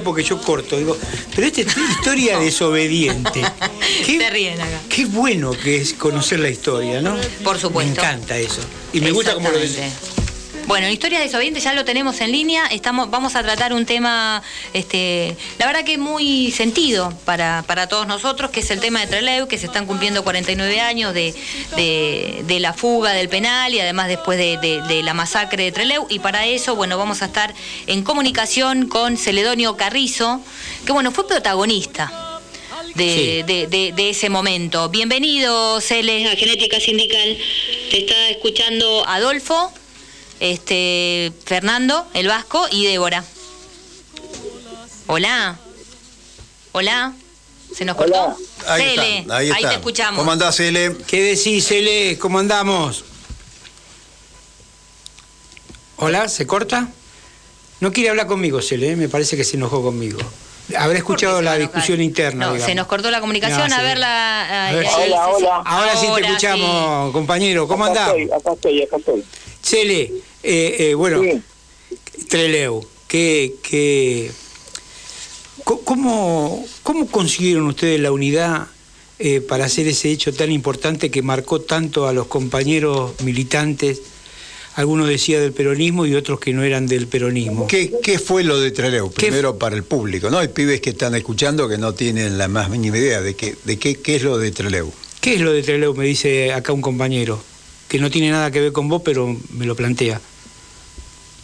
porque yo corto, digo, pero esta es historia desobediente. Qué, Se ríen acá. qué bueno que es conocer la historia, ¿no? Por supuesto. Me encanta eso. Y me gusta como lo Exactamente. Bueno, Historia desobediente ya lo tenemos en línea. Estamos, vamos a tratar un tema, este, la verdad que muy sentido para, para todos nosotros, que es el tema de Trelew, que se están cumpliendo 49 años de, de- de la fuga del penal y además después de, de- de la masacre de Trelew. Y para eso, bueno, vamos a estar en comunicación con Celedonio Carrizo, que bueno, fue protagonista. De, Sí. de- de- de ese momento. Bienvenido, Cele, a Genética Sindical. Te está escuchando Adolfo, este, Fernando, el Vasco y Débora. Hola. Hola. ¿Se nos cortó? Hola. Ahí Cele, está, ahí te escuchamos. ¿Cómo andás, Ele? ¿Qué decís, Ele? ¿Cómo andamos? Hola, ¿se corta? No quiere hablar conmigo, Cele, ¿eh? me parece que se enojó conmigo. Habrá escuchado ¿Por qué se la discusión interna. No, digamos. se nos cortó la comunicación. No, a ver la. A ver, ahí sí. se- Hola, hola. Ahora sí te escuchamos, compañero. ¿Cómo acá? Estoy, acá estoy, acá estoy. Cele, eh, eh, bueno, Sí. Treleu, ¿qué, qué, co- cómo, ¿cómo consiguieron ustedes la unidad eh, para hacer ese hecho tan importante que marcó tanto a los compañeros militantes? Algunos decían del peronismo y otros que no eran del peronismo. ¿Qué, qué fue lo de Treleu? ¿Qué Primero para el público, ¿no? Hay pibes que están escuchando que no tienen la más mínima idea de, qué, de qué, qué es lo de Treleu. ¿Qué es lo de Treleu? Me dice acá un compañero, que no tiene nada que ver con vos, pero me lo plantea.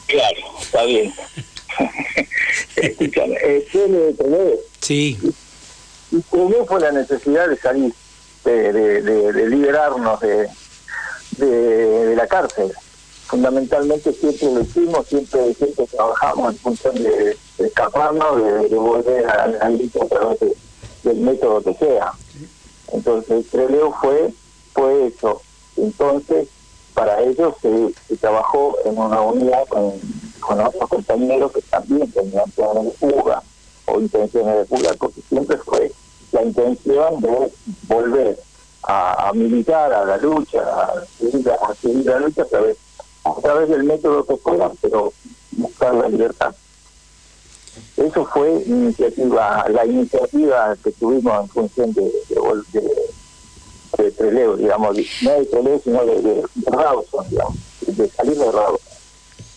Claro, está bien. Escúchame, eh, Sí, y Toledo fue la necesidad de salir, de, de, de- de liberarnos de, de, la cárcel. Fundamentalmente siempre lo hicimos, siempre, siempre trabajamos en función de, escaparnos, de, volver al límite a través de- del método que sea. Entonces, Treleo fue, fue eso. Entonces, para ello se, trabajó en una unidad con, otros compañeros que también tenían planes de fuga o intenciones de fuga, porque siempre fue la intención de volver a, militar, a la lucha, a seguir, la lucha a través, a través del método que pero buscar la libertad. Eso fue iniciativa, la iniciativa que tuvimos en función de, de, de, de Trelew, digamos, no de Trelew, sino de, de, de Rawson, digamos, de salir de Rawson.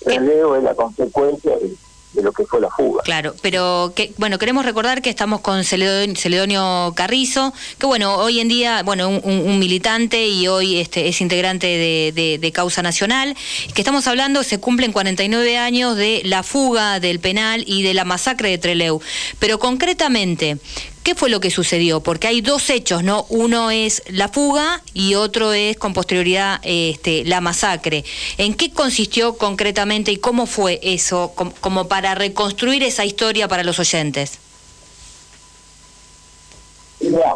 Trelew es la consecuencia de, de lo que fue la fuga. Claro, pero que, bueno, queremos recordar que estamos con Celedonio, Carrizo, que bueno, hoy en día, bueno, un, un- un militante y hoy este, es integrante de, de- de Causa Nacional, que estamos hablando, se cumplen 49 años de la fuga del penal y de la masacre de Treleu. Pero concretamente, ¿qué fue lo que sucedió? Porque hay dos hechos, ¿no? Uno es la fuga y otro es con posterioridad este, la masacre. ¿En qué consistió concretamente y cómo fue eso, com- como para reconstruir esa historia para los oyentes? Mira,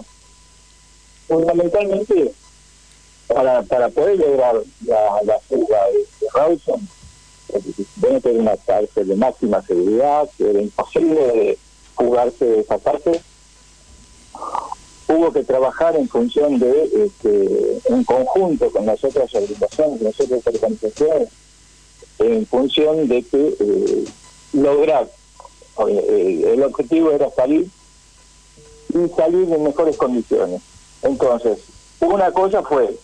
fundamentalmente, para, para poder lograr la, la fuga de, Rawson, debe tener una cárcel de máxima seguridad, que era imposible de fugarse de esa cárcel. Hubo que trabajar en función de, este, en conjunto con las otras organizaciones, las otras organizaciones, en función de que eh, lograr, eh, el objetivo era salir y salir en mejores condiciones. Entonces, una cosa fue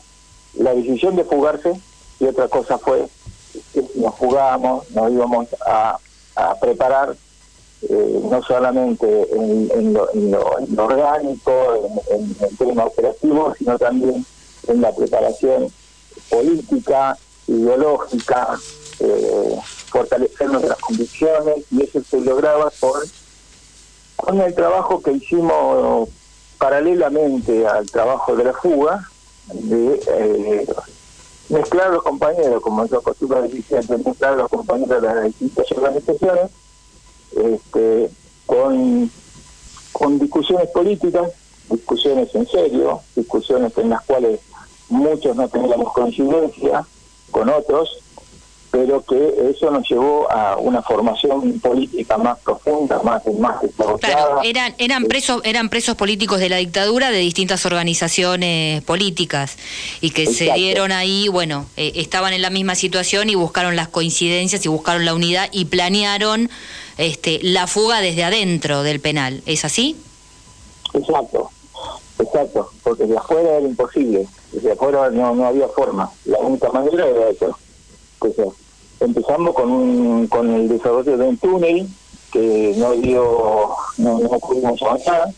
la decisión de fugarse y otra cosa fue que nos fugábamos, nos íbamos a preparar eh, no solamente en, lo, en lo- en lo orgánico, en, el tema operativo, sino también en la preparación política, ideológica, eh, fortalecernos de las convicciones, y eso se lograba por con el trabajo que hicimos paralelamente al trabajo de la fuga, de eh, mezclar los compañeros, como yo acostumbro decir mezclar los compañeros de las distintas organizaciones, este, con, con discusiones políticas, discusiones en serio, discusiones en las cuales muchos no teníamos coincidencia con otros, pero que eso nos llevó a una formación política más profunda, más más Claro, eran eran presos eran presos políticos de la dictadura de distintas organizaciones políticas y que se dieron ahí, bueno, eh, estaban en la misma situación y buscaron las coincidencias y buscaron la unidad y planearon este la fuga desde adentro del penal, ¿es así? Exacto. Exacto, porque de afuera era imposible, de afuera no, no había forma, la única manera era eso. Entonces, empezamos con, con el desarrollo de un túnel que no dio, no, no pudimos avanzar,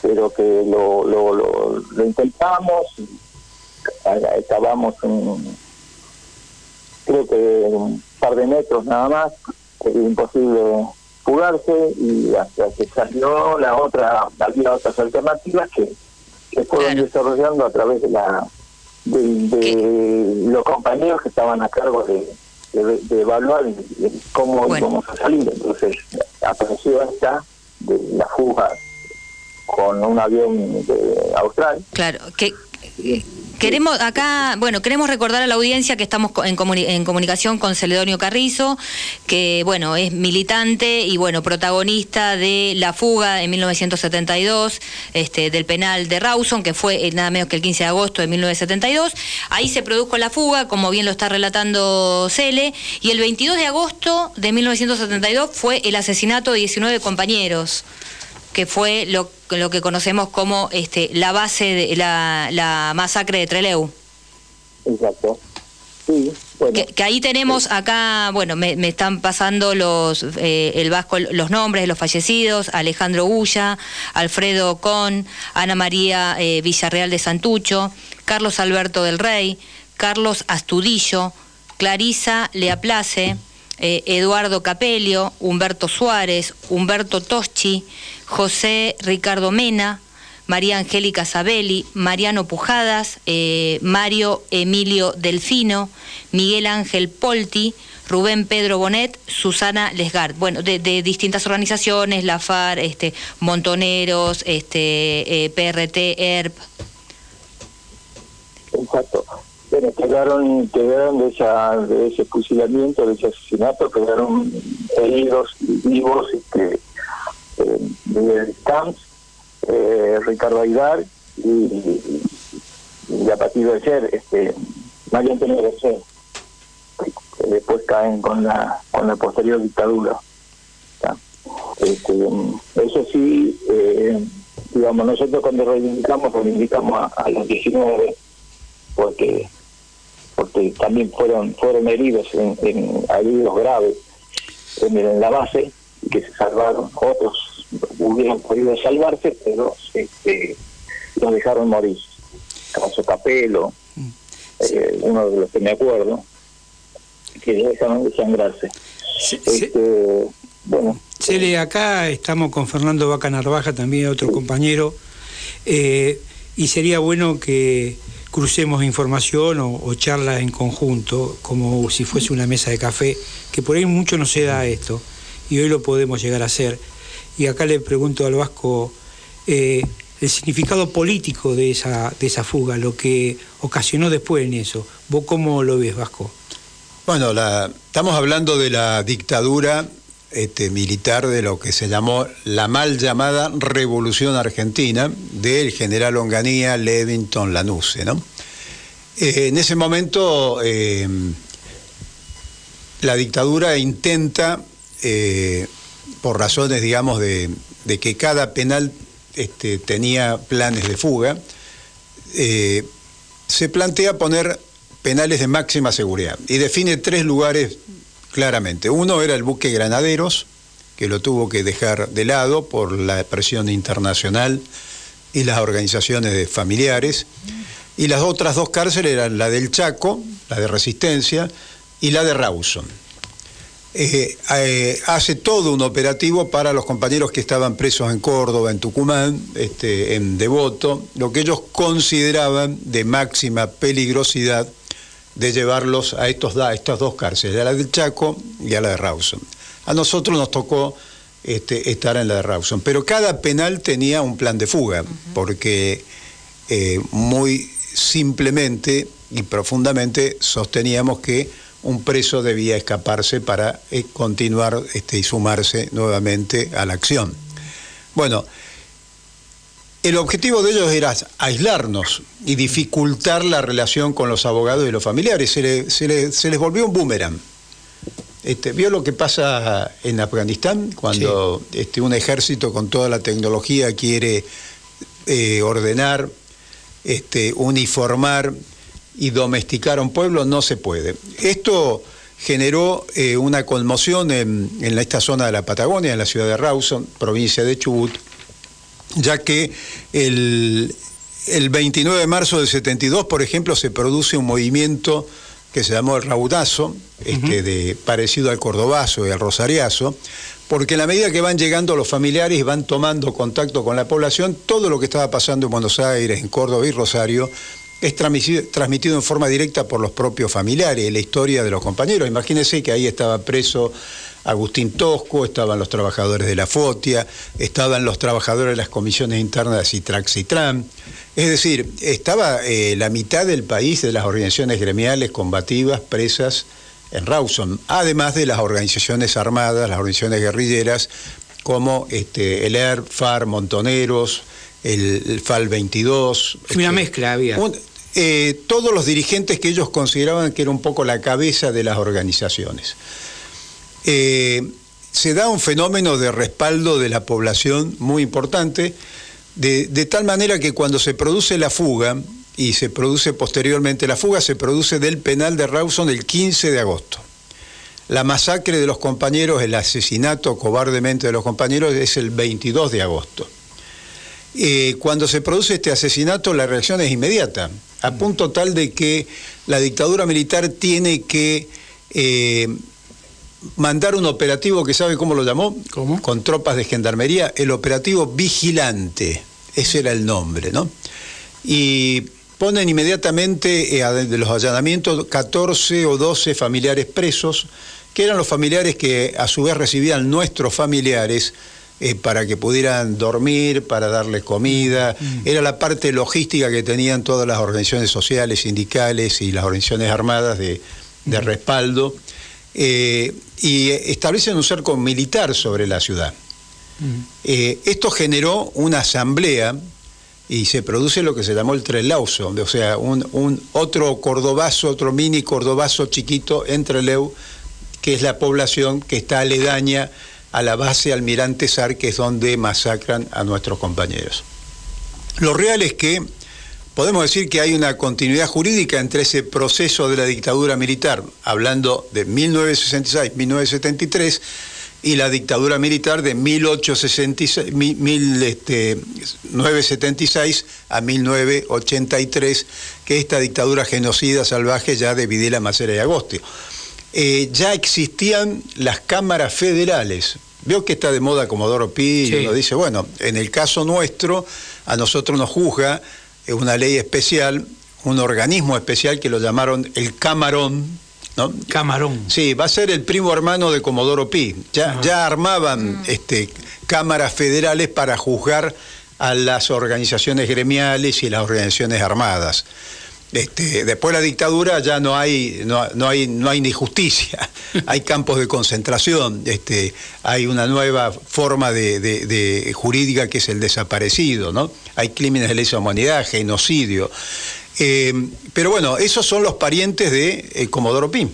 pero que lo, lo, lo, intentamos, acabamos un, creo que un par de metros nada más, era imposible fugarse y hasta que salió la otra, había otras alternativas que, que fueron desarrollando a través de la de, los compañeros que estaban a cargo de, de, evaluar cómo íbamos a salir. Entonces apareció esta de la fuga con un avión de Austral. Claro, que Queremos acá, bueno, queremos recordar a la audiencia que estamos en, comunicación con Celedonio Carrizo, que bueno, es militante y bueno, protagonista de la fuga en 1972 este, del penal de Rawson, que fue eh, nada menos que el 15 de agosto de 1972. Ahí se produjo la fuga, como bien lo está relatando Cele, y el 22 de agosto de 1972 fue el asesinato de 19 compañeros que fue lo, lo que conocemos como este, la base de la, la masacre de Treleu. Exacto. Sí, bueno. que, ahí tenemos acá, bueno, me, me están pasando los eh, el vasco los nombres de los fallecidos, Alejandro Ulla, Alfredo Con, Ana María eh, Villarreal de Santucho, Carlos Alberto del Rey, Carlos Astudillo, Clarisa Leaplace, eh, Eduardo Capelio, Humberto Suárez, Humberto Toschi, José Ricardo Mena, María Angélica Sabelli, Mariano Pujadas, eh, Mario Emilio Delfino, Miguel Ángel Polti, Rubén Pedro Bonet, Susana Lesgard, bueno, de, distintas organizaciones, la FAR, este, Montoneros, este, eh, PRT, ERP. Exacto. Bueno, quedaron, quedaron de, esa, de ese fusilamiento, de ese asesinato, quedaron heridos vivos este, eh, Camps, eh, Ricardo Aidar y, y, a partir de ayer este, María Antonio Garcés, que después caen con la, con la posterior dictadura. Este, eso sí, eh, digamos, nosotros cuando reivindicamos, reivindicamos a, a los 19 porque porque también fueron fueron heridos en, en heridos graves en, la base que se salvaron otros hubieran podido salvarse pero este, los dejaron morir. Caso Capelo mm. eh, uno de los que me acuerdo que dejaron de sangrarse. Este, bueno. Cele, acá estamos con Fernando Vaca Narvaja también otro compañero. Eh, y sería bueno que crucemos información o, charlas en conjunto, como si fuese una mesa de café, que por ahí mucho no se da esto, y hoy lo podemos llegar a hacer. Y acá le pregunto al Vasco eh, el significado político de esa, de esa fuga, lo que ocasionó después en eso. ¿Vos cómo lo ves, Vasco? Bueno, la, estamos hablando de la dictadura este, militar de lo que se llamó la mal llamada Revolución Argentina del general Onganía Levington Lanusse. ¿no? Eh, en ese momento eh, la dictadura intenta, eh, por razones, digamos, de, que cada penal este, tenía planes de fuga, se plantea poner penales de máxima seguridad y define tres lugares claramente. Uno era el buque Granaderos, que lo tuvo que dejar de lado por la presión internacional y las organizaciones de familiares. Y las otras dos cárceles eran la del Chaco, la de Resistencia, y la de Rawson. Eh, eh, hace todo un operativo para los compañeros que estaban presos en Córdoba, en Tucumán, este, en Devoto, lo que ellos consideraban de máxima peligrosidad de llevarlos a, estos, estas dos cárceles, a la del Chaco y a la de Rawson. A nosotros nos tocó este, estar en la de Rawson, pero cada penal tenía un plan de fuga, porque eh, muy simplemente y profundamente sosteníamos que un preso debía escaparse para eh, continuar este, y sumarse nuevamente a la acción. Bueno, el objetivo de ellos era aislarnos y dificultar la relación con los abogados y los familiares. Se, les volvió un boomerang. Este, ¿Vio lo que pasa en Afganistán cuando este, un ejército con toda la tecnología quiere eh, ordenar, este, uniformar y domesticar a un pueblo? No se puede. Esto generó eh, una conmoción en, en, esta zona de la Patagonia, en la ciudad de Rawson, provincia de Chubut, ya que el, 29 de marzo del 72, por ejemplo, se produce un movimiento que se llamó el raudazo, este, de, parecido al cordobazo y al rosariazo, porque en la medida que van llegando los familiares y van tomando contacto con la población, todo lo que estaba pasando en Buenos Aires, en Córdoba y Rosario, es transmitido, en forma directa por los propios familiares, la historia de los compañeros. Imagínense que ahí estaba preso Agustín Tosco, estaban los trabajadores de la FOTIA, estaban los trabajadores de las comisiones internas de Citrax-Citran. Es decir, estaba eh, la mitad del país de las organizaciones gremiales combativas presas en Rawson, además de las organizaciones armadas, las organizaciones guerrilleras, como este, el ERP, FAR, Montoneros, el, FAL 22. Una este, mezcla había. Eh, todos los dirigentes que ellos consideraban que era un poco la cabeza de las organizaciones. Eh, se da un fenómeno de respaldo de la población muy importante, de, tal manera que cuando se produce la fuga, y se produce posteriormente la fuga, se produce del penal de Rawson el 15 de agosto. La masacre de los compañeros, el asesinato cobardemente de los compañeros es el 22 de agosto. Eh, cuando se produce este asesinato, la reacción es inmediata, a punto tal de que la dictadura militar tiene que eh, mandar un operativo que sabe cómo lo llamó, con tropas de gendarmería, el operativo vigilante, ese era el nombre, ¿no? Y ponen inmediatamente eh, de los allanamientos 14 o 12 familiares presos, que eran los familiares que a su vez recibían nuestros familiares eh, para que pudieran dormir, para darles comida. Mm. Era la parte logística que tenían todas las organizaciones sociales, sindicales y las organizaciones armadas de, mm. respaldo. Eh, y establecen un cerco militar sobre la ciudad. Mm. Eh, esto generó una asamblea y se produce lo que se llamó el Trelauso, o sea, un, otro cordobazo, otro mini cordobazo chiquito entre Leu, que es la población que está aledaña a la base Almirante Sar, que es donde masacran a nuestros compañeros. Lo real es que podemos decir que hay una continuidad jurídica entre ese proceso de la dictadura militar, hablando de 1966-1973, y la dictadura militar de 1876 este, a 1983, que es esta dictadura genocida salvaje ya de Videla, Macera y Agosto. Eh, ya existían las cámaras federales. Veo que está de moda Comodoro Pi y uno dice, bueno, en el caso nuestro, a nosotros nos juzga una ley especial, un organismo especial que lo llamaron el Camarón, ¿no? Camarón. Sí, va a ser el primo hermano de Comodoro Pi. Ya, ya armaban mm. este, cámaras federales para juzgar a las organizaciones gremiales y las organizaciones armadas. Este, después de la dictadura ya no hay, no, hay, no hay ni justicia, hay campos de concentración, este, hay una nueva forma de, jurídica que es el desaparecido, ¿no? Hay crímenes de lesa humanidad, genocidio. Eh, pero bueno, esos son los parientes de eh, Comodoro Pim.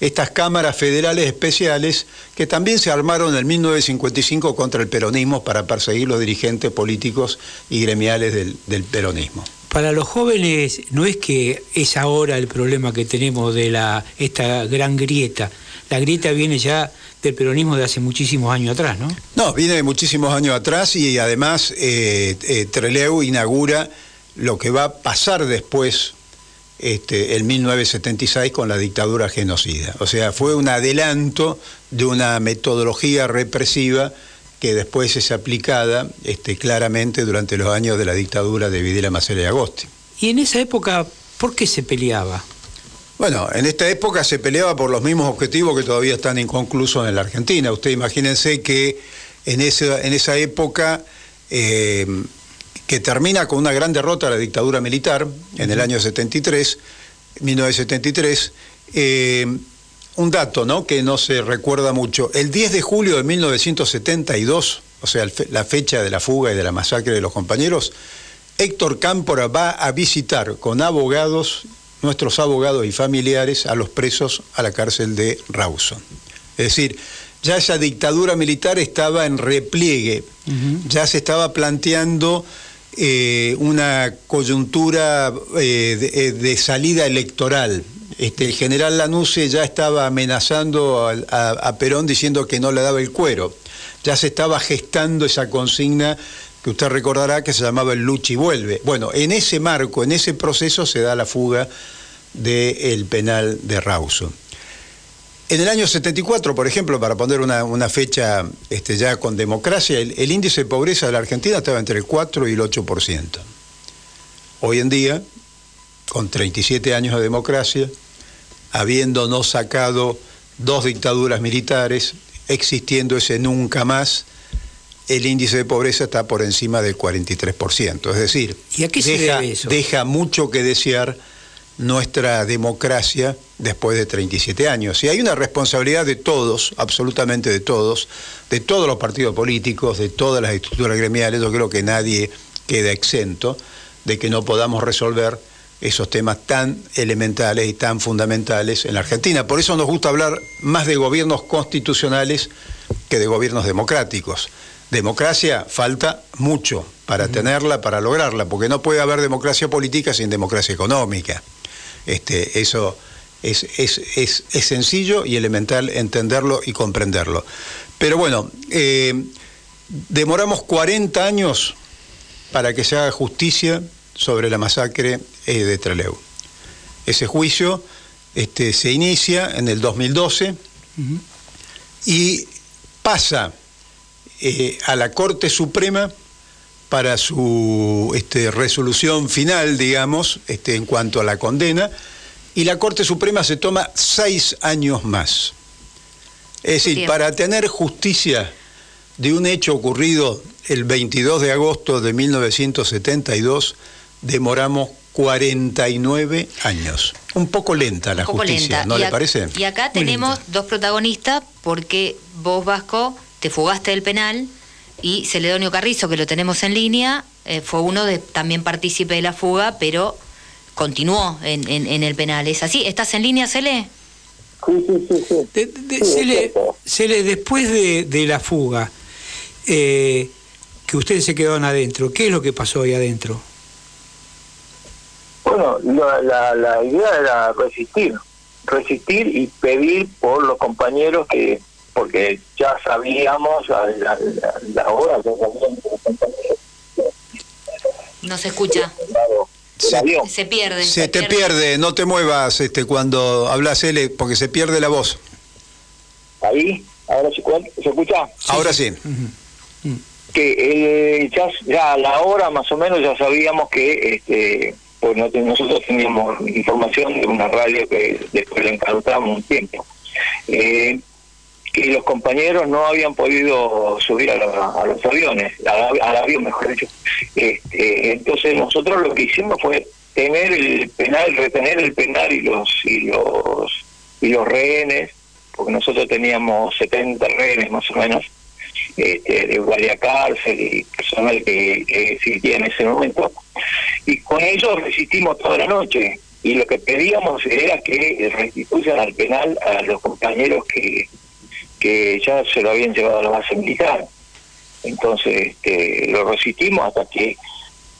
Estas cámaras federales especiales que también se armaron en 1955 contra el peronismo para perseguir los dirigentes políticos y gremiales del peronismo para los jóvenes no es que es ahora el problema que tenemos de la, esta gran grieta. La grieta viene ya del peronismo de hace muchísimos años atrás, ¿no? No, viene de muchísimos años atrás y además eh, eh, Treleu inaugura lo que va a pasar después este, en 1976 con la dictadura genocida. O sea, fue un adelanto de una metodología represiva que después es aplicada este, claramente durante los años de la dictadura de Videla Macera y Agosti. ¿Y en esa época por qué se peleaba? Bueno, en esta época se peleaba por los mismos objetivos que todavía están inconclusos en la Argentina. Usted imagínense que en esa, en esa época, eh, que termina con una gran derrota de la dictadura militar en el año 73, 1973, Eh, un dato ¿no? que no se recuerda mucho. El 10 de julio de 1972, o sea, la fecha de la fuga y de la masacre de los compañeros, Héctor Cámpora va a visitar con abogados, nuestros abogados y familiares, a los presos a la cárcel de Rawson. Es decir, ya esa dictadura militar estaba en repliegue, ya se estaba planteando eh, una coyuntura eh, eh, de, salida electoral. Este, el general Lanusse ya estaba amenazando a, Perón diciendo que no le daba el cuero. Ya se estaba gestando esa consigna que usted recordará que se llamaba el Luchi vuelve. Bueno, en ese marco, en ese proceso se da la fuga del penal de Rawson. En el año 74, por ejemplo, para poner una, fecha este, ya con democracia, el, índice de pobreza de la Argentina estaba entre el 4 y el 8%. Hoy en día, con 37 años de democracia, habiéndonos sacado dos dictaduras militares, existiendo ese nunca más, el índice de pobreza está por encima del 43%. Es decir, deja mucho que desear nuestra democracia después de 37 años. Y hay una responsabilidad de todos, absolutamente de todos, de todos los partidos políticos, de todas las estructuras gremiales, yo creo que nadie queda exento de que no podamos resolver esos temas tan elementales y tan fundamentales en la Argentina. Por eso nos gusta hablar más de gobiernos constitucionales que de gobiernos democráticos. Democracia falta mucho para tenerla, para lograrla, porque no puede haber democracia política sin democracia económica. Este, eso es, sencillo y elemental entenderlo y comprenderlo. Pero bueno, eh, demoramos 40 años para que se haga justicia sobre la masacre eh, de Trelew. Ese juicio este, se inicia en el 2012 y pasa eh, a la Corte Suprema para su este, resolución final, digamos, este, en cuanto a la condena, y la Corte Suprema se toma seis años más. Es decir, para tener justicia de un hecho ocurrido el 22 de agosto de 1972, demoramos 49 años. Un poco lenta la justicia, ¿no le parece? Y acá tenemos dos protagonistas porque vos, Vasco, te fugaste del penal y Celedonio Carrizo, que lo tenemos en línea, eh, fue uno de también partícipe de la fuga, pero continuó en, en, el penal. ¿Es así? ¿Estás en línea, Cele? Sí, sí, sí. Cele, después de, la fuga, eh, que ustedes se quedaron adentro, ¿qué es lo que pasó ahí adentro? Bueno, la, la idea era resistir, resistir y pedir por los compañeros que porque ya sabíamos a la, hora no se escucha. Se, pierde se, te pierde. no te muevas este cuando hablas L porque se pierde la voz. Ahí ahora se, se escucha ahora sí, que eh, ya, ya, a la hora más o menos ya sabíamos que este pues nosotros teníamos información de una radio que después le encargamos un tiempo eh, que los compañeros no habían podido subir a, los aviones, al avión mejor dicho. Este, entonces nosotros lo que hicimos fue tener el penal, retener el penal y los y los y los rehenes, porque nosotros teníamos 70 rehenes más o menos este, de guardia cárcel y personal que, que existía en ese momento, y con ellos resistimos toda la noche. Y lo que pedíamos era que restituyan al penal a los compañeros que, que ya se lo habían llevado a la base militar. Entonces este, lo resistimos hasta que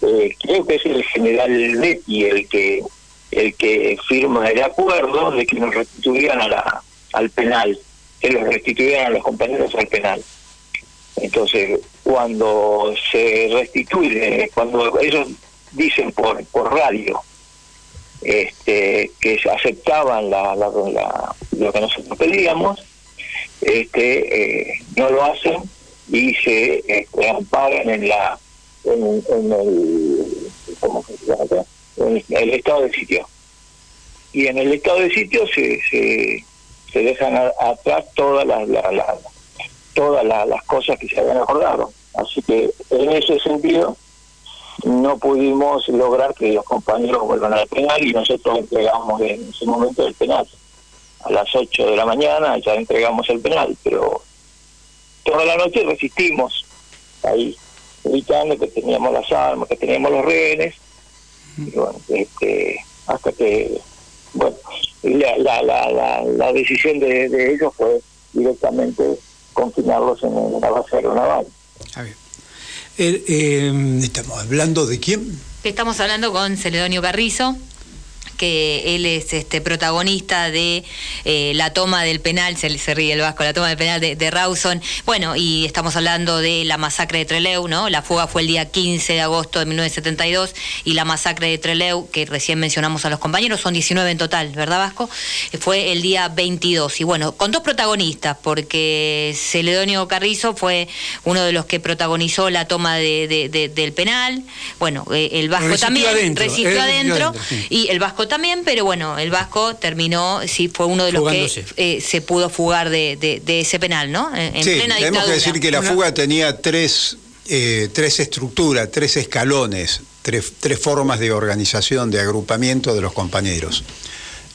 eh, creo que es el general Betty el que el que firma el acuerdo de que nos la, al penal, que los restituyeran a los compañeros al penal. Entonces, cuando se restituye, cuando ellos dicen por, por radio este, que aceptaban la, la, lo que nosotros pedíamos, este, eh, no lo hacen y se este, amparan en la en, el ¿cómo se llama en el estado de sitio. Y en el estado de sitio se se, se dejan atrás todas las todas las cosas que se habían acordado. Así que en ese sentido no pudimos lograr que los compañeros vuelvan al penal y nosotros entregamos en ese momento el penal. A las 8 de la mañana ya entregamos el penal, pero toda la noche resistimos ahí, gritando que teníamos las armas, que teníamos los rehenes, y bueno, este, hasta que, bueno, la, la, la, la, decisión de, de ellos fue directamente confinarlos en la base aeronaval. Eh, ¿Estamos hablando de quién? Estamos hablando con Celedonio Carrizo, que él es este protagonista de eh, la toma del penal, se, se, ríe el Vasco, la toma del penal de, Rawson. Bueno, y estamos hablando de la masacre de Treleu, ¿no? La fuga fue el día 15 de agosto de 1972 y la masacre de Treleu, que recién mencionamos a los compañeros, son 19 en total, ¿verdad Vasco? Eh, fue el día 22. Y bueno, con dos protagonistas, porque Celedonio Carrizo fue uno de los que protagonizó la toma de, del penal. Bueno, eh, el Vasco también resistió adentro, y el Vasco también, pero bueno, el Vasco terminó, sí, fue uno de los que eh, se pudo fugar de, ese penal, ¿no? En, sí, tenemos que decir que la fuga tenía tres, eh, tres estructuras, tres escalones, tres, tres formas de organización, de agrupamiento de los compañeros.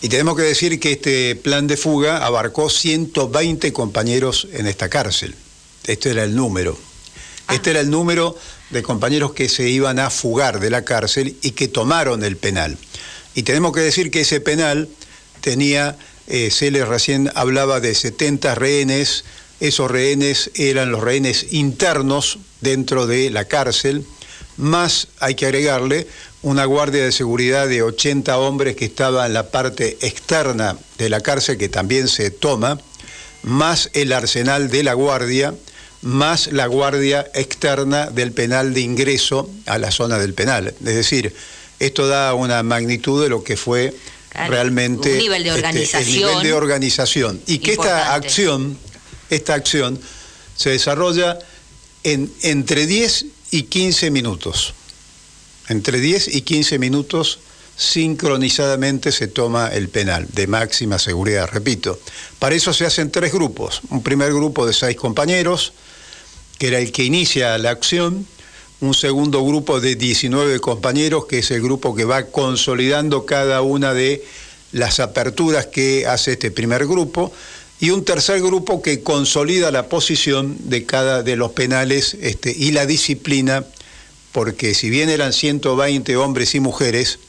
Y tenemos que decir que este plan de fuga abarcó 120 compañeros en esta cárcel. Este era el número. Ah. Este era el número de compañeros que se iban a fugar de la cárcel y que tomaron el penal. Y tenemos que decir que ese penal tenía, eh, Celes recién hablaba de 70 rehenes, esos rehenes eran los rehenes internos dentro de la cárcel, más hay que agregarle una guardia de seguridad de 80 hombres que estaba en la parte externa de la cárcel que también se toma, más el arsenal de la guardia, más la guardia externa del penal de ingreso a la zona del penal. Es decir, esto da una magnitud de lo que fue realmente un nivel de organización, este, el nivel de organización y que esta acción, esta acción se desarrolla en entre 10 y 15 minutos. Entre 10 y 15 minutos sincronizadamente se toma el penal de máxima seguridad, repito. Para eso se hacen tres grupos. Un primer grupo de seis compañeros, que era el que inicia la acción, un segundo grupo de 19 compañeros, que es el grupo que va consolidando cada una de las aperturas que hace este primer grupo, y un tercer grupo que consolida la posición de cada de los penales este, y la disciplina, porque si bien eran 120 hombres y mujeres,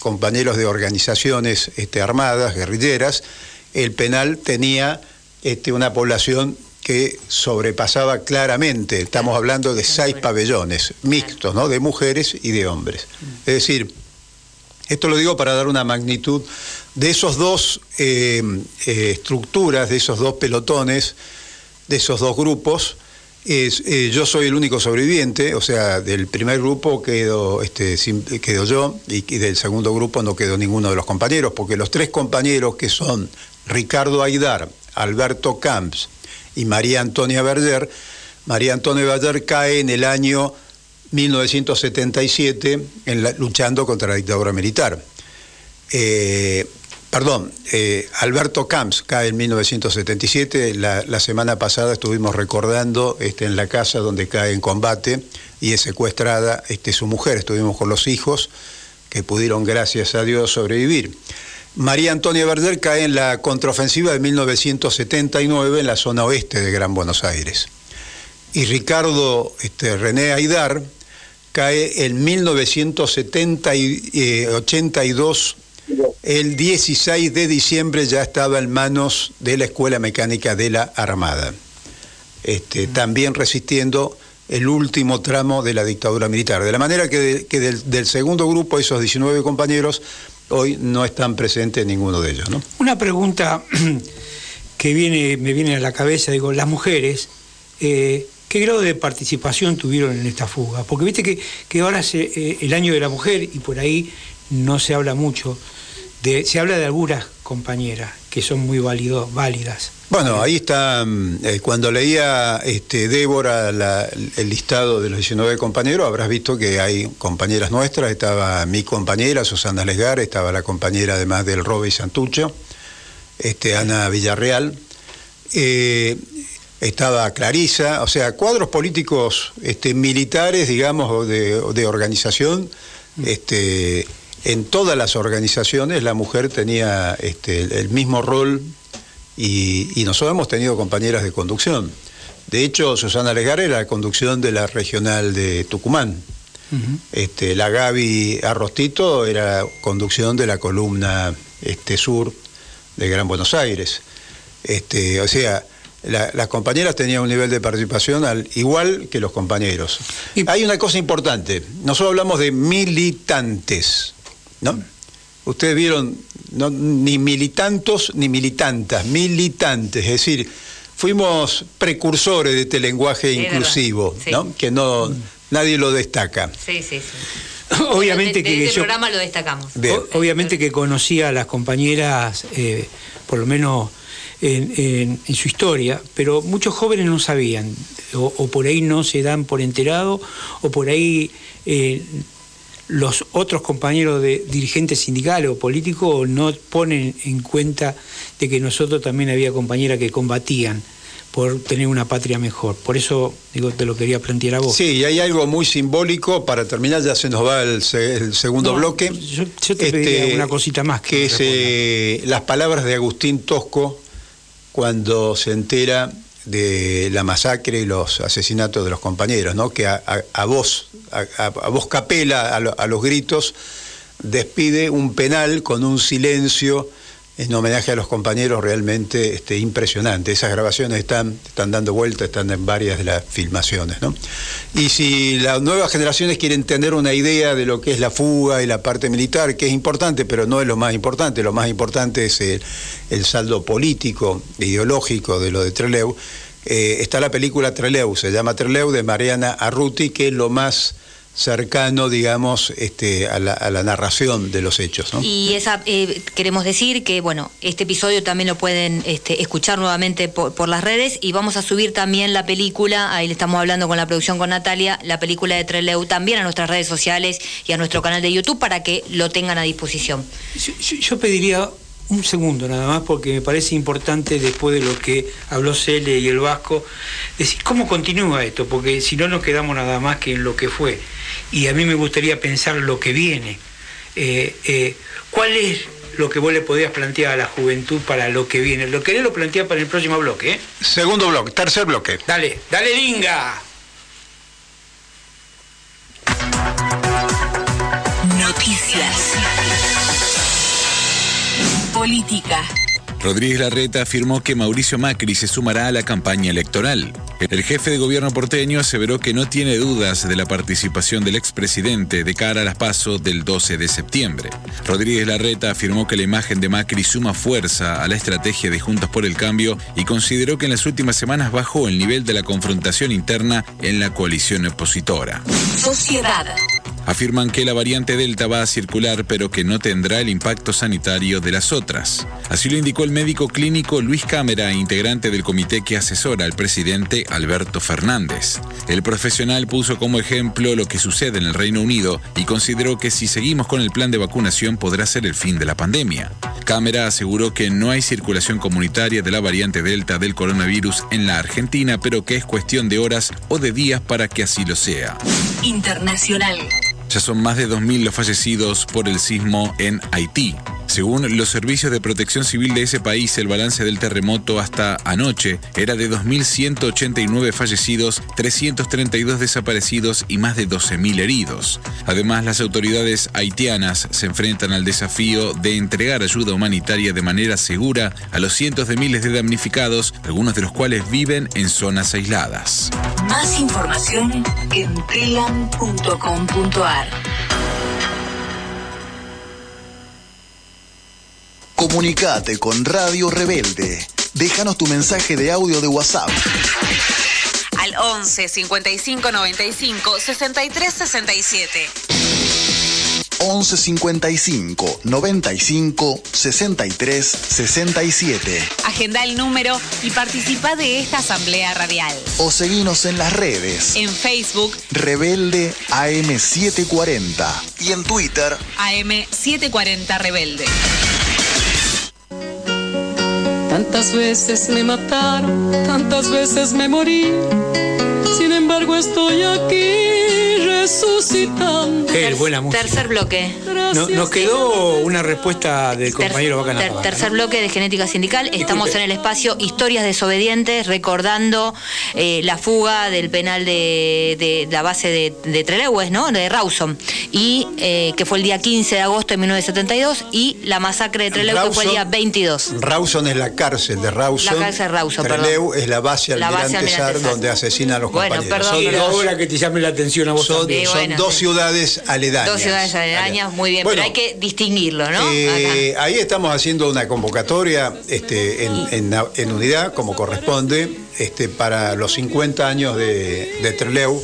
compañeros de organizaciones este, armadas, guerrilleras, el penal tenía este, una población que sobrepasaba claramente, estamos hablando de seis pabellones mixtos, ¿no? de mujeres y de hombres. Es decir, esto lo digo para dar una magnitud de esos dos eh, eh, estructuras, de esos dos pelotones, de esos dos grupos. Eh, yo soy el único sobreviviente, o sea, del primer grupo quedo, este, quedo yo y, y del segundo grupo no quedó ninguno de los compañeros, porque los tres compañeros que son Ricardo Aidar, Alberto Camps y María Antonia Berger. María Antonia Berger cae en el año 1977 en luchando contra la dictadura militar. Eh, perdón, eh, Alberto Camps cae en 1977. La, semana pasada estuvimos recordando este, en la casa donde cae en combate y es secuestrada este, su mujer. Estuvimos con los hijos que pudieron, gracias a Dios, sobrevivir. María Antonia Verder cae en la contraofensiva de 1979 en la zona oeste de Gran Buenos Aires. Y Ricardo este, René Aidar cae en 1982, el 16 de diciembre ya estaba en manos de la Escuela Mecánica de la Armada, este, también resistiendo el último tramo de la dictadura militar. De la manera que, del, del segundo grupo, esos 19 compañeros, hoy no están presentes ninguno de ellos. ¿no? Una pregunta que viene, me viene a la cabeza, digo, las mujeres, eh, ¿qué grado de participación tuvieron en esta fuga? Porque viste que, ahora es eh, el año de la mujer y por ahí no se habla mucho, se habla de algunas compañeras que son muy válidas. Bueno, ahí está, mm, eh, cuando leía este, Débora el listado de los 19 compañeros, habrás visto que hay compañeras nuestras, estaba mi compañera Susana Lesgar, estaba la compañera además del Robe y Santucho, este, Ana Villarreal, eh, estaba Clarisa, o sea, cuadros políticos este, militares, digamos, de, de organización, este, en todas las organizaciones la mujer tenía este, el mismo rol y, nosotros hemos tenido compañeras de conducción. De hecho, Susana Legar era la conducción de la regional de Tucumán. este, la Gaby Arrostito era conducción de la columna este, sur de Gran Buenos Aires. Este, o sea, las compañeras tenían un nivel de participación al, igual que los compañeros. Y, Hay una cosa importante, nosotros hablamos de militantes, ¿no? Ustedes vieron, ni militantos ni militantas, militantes, es decir, fuimos precursores de este lenguaje inclusivo, ¿no? Que no nadie lo destaca. Sí, sí, sí. Obviamente que, este programa lo destacamos. Obviamente que conocía a las compañeras, eh, por lo menos en, su historia, pero muchos jóvenes no sabían, o, por ahí no se dan por enterado, o por ahí eh, los otros compañeros de dirigentes sindicales o políticos no ponen en cuenta de que nosotros también había compañeras que combatían por tener una patria mejor. Por eso digo, te lo quería plantear a vos. Sí, y hay algo muy simbólico, para terminar ya se nos va el, segundo bloque. Yo, te pediría este, una cosita más. Que, es eh, las palabras de Agustín Tosco cuando se entera de la masacre y los asesinatos de los compañeros, ¿no? que a, voz, a, voz capela, a, los gritos, despide un penal con un silencio en homenaje a los compañeros realmente este, impresionante. Esas grabaciones están, están dando vuelta, están en varias de las filmaciones. ¿no? Y si las nuevas generaciones quieren tener una idea de lo que es la fuga y la parte militar, que es importante, pero no es lo más importante, lo más importante es el, saldo político, ideológico de lo de Treleu, eh, está la película Treleu, se llama Treleu de Mariana Arruti, que es lo más cercano, digamos, este, a, la, narración de los hechos. Y esa, eh, queremos decir que, bueno, este episodio también lo pueden este, escuchar nuevamente por, las redes y vamos a subir también la película, ahí le estamos hablando con la producción con Natalia, la película de Treleu también a nuestras redes sociales y a nuestro canal de YouTube para que lo tengan a disposición. Yo, pediría un segundo nada más, porque me parece importante después de lo que habló Cele y el Vasco, decir cómo continúa esto, porque si no nos quedamos nada más que en lo que fue y a mí me gustaría pensar lo que viene. Eh, eh, ¿Cuál es lo que vos le podías plantear a la juventud para lo que viene? Lo querés lo plantear para el próximo bloque, ¿eh? Segundo bloque, tercer bloque. Dale, dale, linga. Política. Rodríguez Larreta afirmó que Mauricio Macri se sumará a la campaña electoral. El jefe de gobierno porteño aseveró que no tiene dudas de la participación del expresidente de cara a las pasos del 12 de septiembre. Rodríguez Larreta afirmó que la imagen de Macri suma fuerza a la estrategia de Juntos por el Cambio y consideró que en las últimas semanas bajó el nivel de la confrontación interna en la coalición opositora. Sociedad. Afirman que la variante Delta va a circular pero que no tendrá el impacto sanitario de las otras. Así lo indicó el médico clínico Luis Cámara, integrante del comité que asesora al presidente Alberto Fernández. El profesional puso como ejemplo lo que sucede en el Reino Unido y consideró que si seguimos con el plan de vacunación podrá ser el fin de la pandemia. Cámara aseguró que no hay circulación comunitaria de la variante Delta del coronavirus en la Argentina, pero que es cuestión de horas o de días para que así lo sea. Internacional. Ya son más de 2.000 los fallecidos por el sismo en Haití. Según los servicios de protección civil de ese país, el balance del terremoto hasta anoche era de 2.189 fallecidos, 332 desaparecidos y más de 12.000 heridos. Además, las autoridades haitianas se enfrentan al desafío de entregar ayuda humanitaria de manera segura a los cientos de miles de damnificados, algunos de los cuales viven en zonas aisladas. Más información en telam.com.ar. Comunicate con Radio Rebelde. Déjanos tu mensaje de audio de WhatsApp. Al 11 55 95 63 67. 11 55 95 63 67. Agenda el número y participa de esta asamblea radial. O seguinos en las redes. En Facebook Rebelde AM740 y en Twitter AM740 Rebelde. Tantas veces me mataron, tantas veces me morí. Sin embargo estoy aquí resucitando. Qué buena música. Tercer bloque. No- nos quedó una respuesta del compañero Bacana ter- tercer ¿no? bloque de Genética Sindical. Estamos en el espacio Historias Desobedientes, recordando eh, la fuga del penal de, de la base de, de Trelew, ¿no? De Rawson. Y eh, que fue el día 15 de agosto de 1972. Y la masacre de Trelew, que fue el día Rawson- 22. Rawson es la cárcel de Rawson. La cárcel Rawson, Trelew es la base La base Almirante Sar Almirante Sar. donde asesinan a los Bueno, compañeros. perdón, son pero- dos, ahora que te llame la atención a vos son- Sí, son bueno, dos sí. ciudades aledañas. Dos ciudades aledañas, muy bien, Bueno, pero hay que distinguirlo, ¿no? Eh, ahí estamos haciendo una convocatoria este, en, en- en unidad, como corresponde, este, para los 50 años de, de Trelew,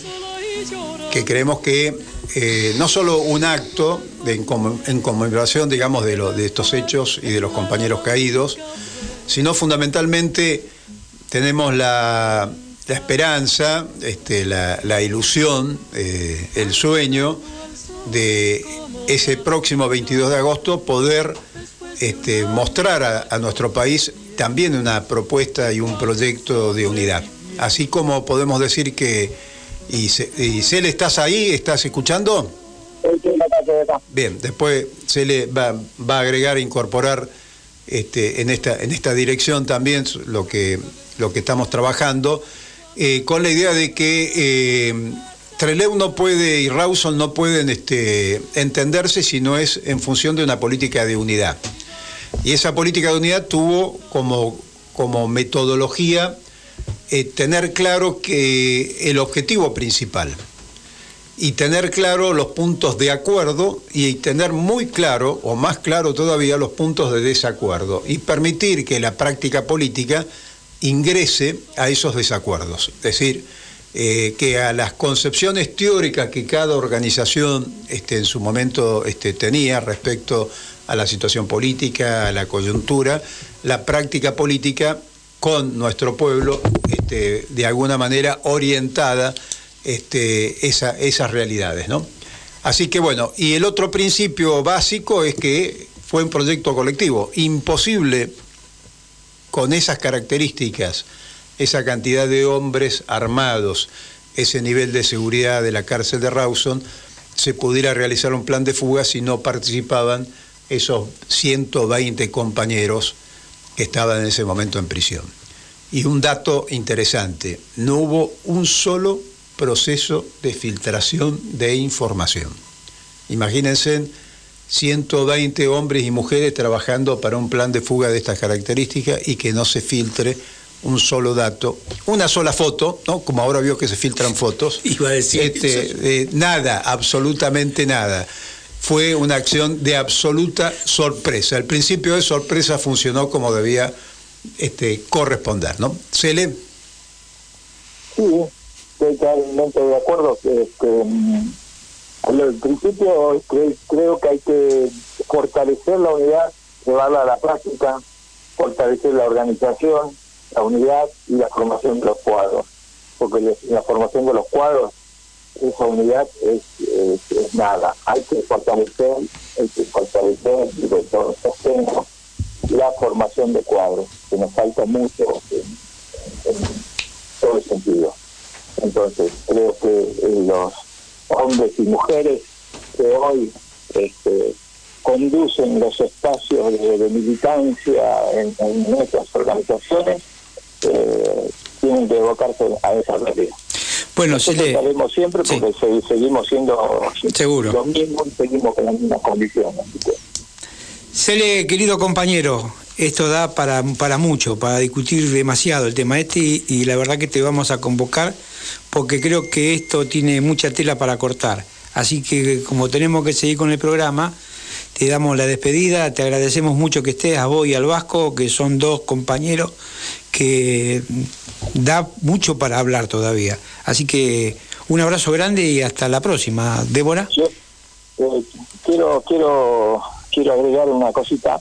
que creemos que eh, no solo un acto de, en conmemoración, digamos, de, lo- de estos hechos y de los compañeros caídos, sino fundamentalmente tenemos la, la esperanza, este, la, la ilusión, eh, el sueño de ese próximo 22 de agosto poder este, mostrar a, a nuestro país también una propuesta y un proyecto de unidad. Así como podemos decir que, Cele, ¿estás ahí? ¿Estás escuchando? Bien, después se le va, va a agregar, incorporar este, en, esta, en esta dirección también lo que, lo que estamos trabajando, eh, con la idea de que eh, Trelew no puede y Rawson no pueden este, entenderse si no es en función de una política de unidad. Y esa política de unidad tuvo como, como metodología eh, tener claro que el objetivo principal y tener claro los puntos de acuerdo y tener muy claro, o más claro todavía, los puntos de desacuerdo y permitir que la práctica política ingrese a esos desacuerdos. Es decir, eh, que a las concepciones teóricas que cada organización este, en su momento este, tenía respecto a la situación política, a la coyuntura, la práctica política con nuestro pueblo, este, de alguna manera orientada este, esa- esas realidades, ¿no? Así que bueno, y el otro principio básico es que fue un proyecto colectivo, imposible con esas características, esa cantidad de hombres armados, ese nivel de seguridad de la cárcel de Rawson, se pudiera realizar un plan de fuga si no participaban esos 120 compañeros que estaban en ese momento en prisión. Y un dato interesante, no hubo un solo proceso de filtración de información. Imagínense 120 hombres y mujeres trabajando para un plan de fuga de estas características y que no se filtre un solo dato, una sola foto, ¿no? Como ahora vio que se filtran fotos. Iba a decir Este, eh, nada, absolutamente nada. Fue una acción de absoluta sorpresa. El principio de sorpresa funcionó como debía este, corresponder, ¿no? Cele, Sí, estoy totalmente de acuerdo que, al principio cre- creo que hay que fortalecer la unidad, llevarla a la práctica, fortalecer la organización, la unidad y la formación de los cuadros, porque la- formación de los cuadros, esa unidad es, es- nada, hay que fortalecer, hay que fortalecer de todo sostengo la formación de cuadros, que nos falta mucho en, en todo el sentido. Entonces, creo que los hombres y mujeres que hoy este, conducen los espacios de, de militancia en, en nuestras organizaciones eh, tienen que evocarse a esa realidad. Bueno, Nosotros Cele, estaremos siempre porque se- seguimos siendo Seguro. lo mismo y seguimos con las mismas condiciones. Cele, querido compañero, esto da para, para mucho, para discutir demasiado el tema este y, y la verdad que te vamos a convocar porque creo que esto tiene mucha tela para cortar. Así que como tenemos que seguir con el programa, te damos la despedida, te agradecemos mucho que estés a vos y al Vasco, que son dos compañeros que da mucho para hablar todavía. Así que un abrazo grande y hasta la próxima. Débora, yo eh, quiero quiero quiero agregar una cosita.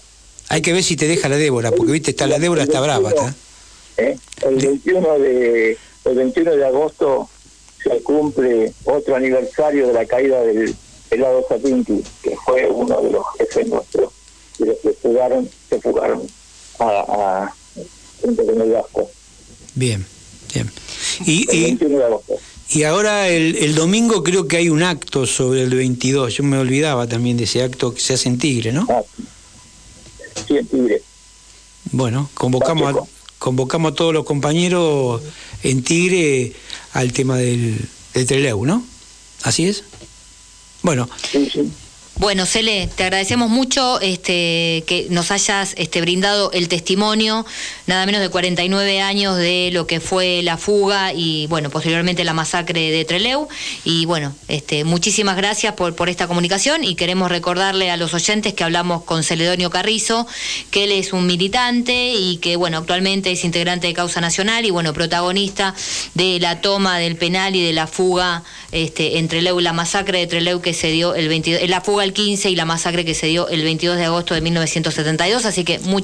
hay que ver si te deja la Débora, porque viste, está la Débora está brava. ¿eh? El 21 de el 21 de agosto se cumple otro aniversario de la caída del helado Sapinti, que fue uno de los jefes nuestros, de los que fugaron, se fugaron a, junto con el Vasco. Bien, bien. Y, El y, 21 de agosto. Y ahora el, el domingo creo que hay un acto sobre el 22. Yo me olvidaba también de ese acto que se hace en Tigre, ¿no? Ah, sí, en Tigre. Bueno, convocamos a. convocamos a todos los compañeros en Tigre al tema del, del Treleu, ¿no? ¿Así es? Bueno. Bueno, Cele, te agradecemos mucho este, que nos hayas este, brindado el testimonio, nada menos de 49 años de lo que fue la fuga y, bueno, posteriormente la masacre de Treleu. Y, bueno, este, muchísimas gracias por, esta comunicación y queremos recordarle a los oyentes que hablamos con Celedonio Carrizo, que él es un militante y que, bueno, actualmente es integrante de Causa Nacional y, bueno, protagonista de la toma del penal y de la fuga este, en Treleu, la masacre de Treleu que se dio el 22, la fuga 15 y la masacre que se dio el 22 de agosto de 1972, así que muchas